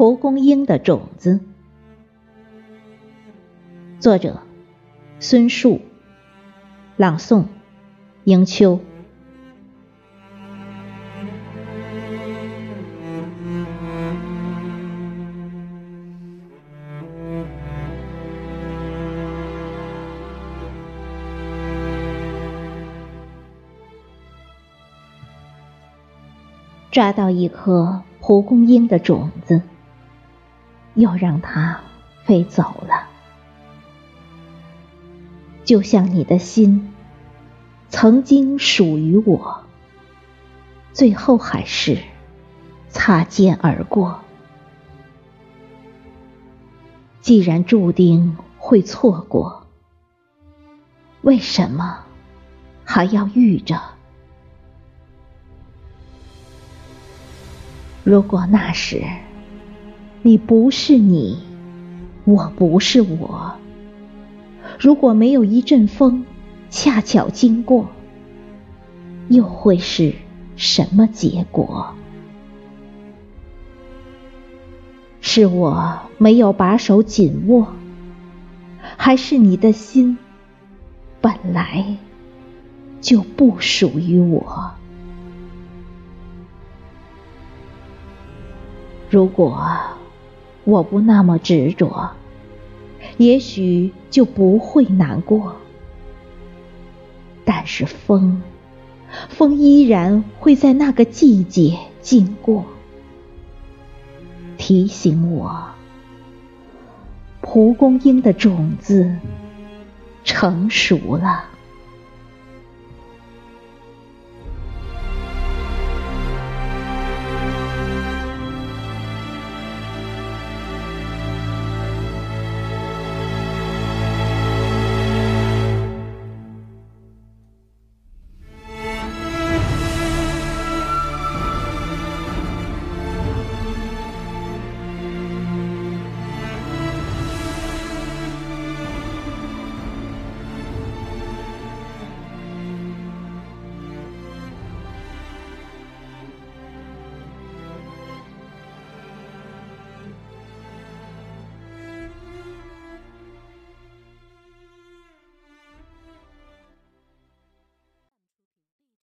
蒲公英的种子，作者孙树，朗诵迎秋。抓到一颗蒲公英的种子，又让它飞走了，就像你的心曾经属于我，最后还是擦肩而过。既然注定会错过，为什么还要遇着？如果那时你不是你，我不是我；如果没有一阵风恰巧经过，又会是什么结果？是我没有把手紧握，还是你的心本来就不属于我？如果我不那么执着，也许就不会难过。但是风，风依然会在那个季节经过，提醒我，蒲公英的种子成熟了。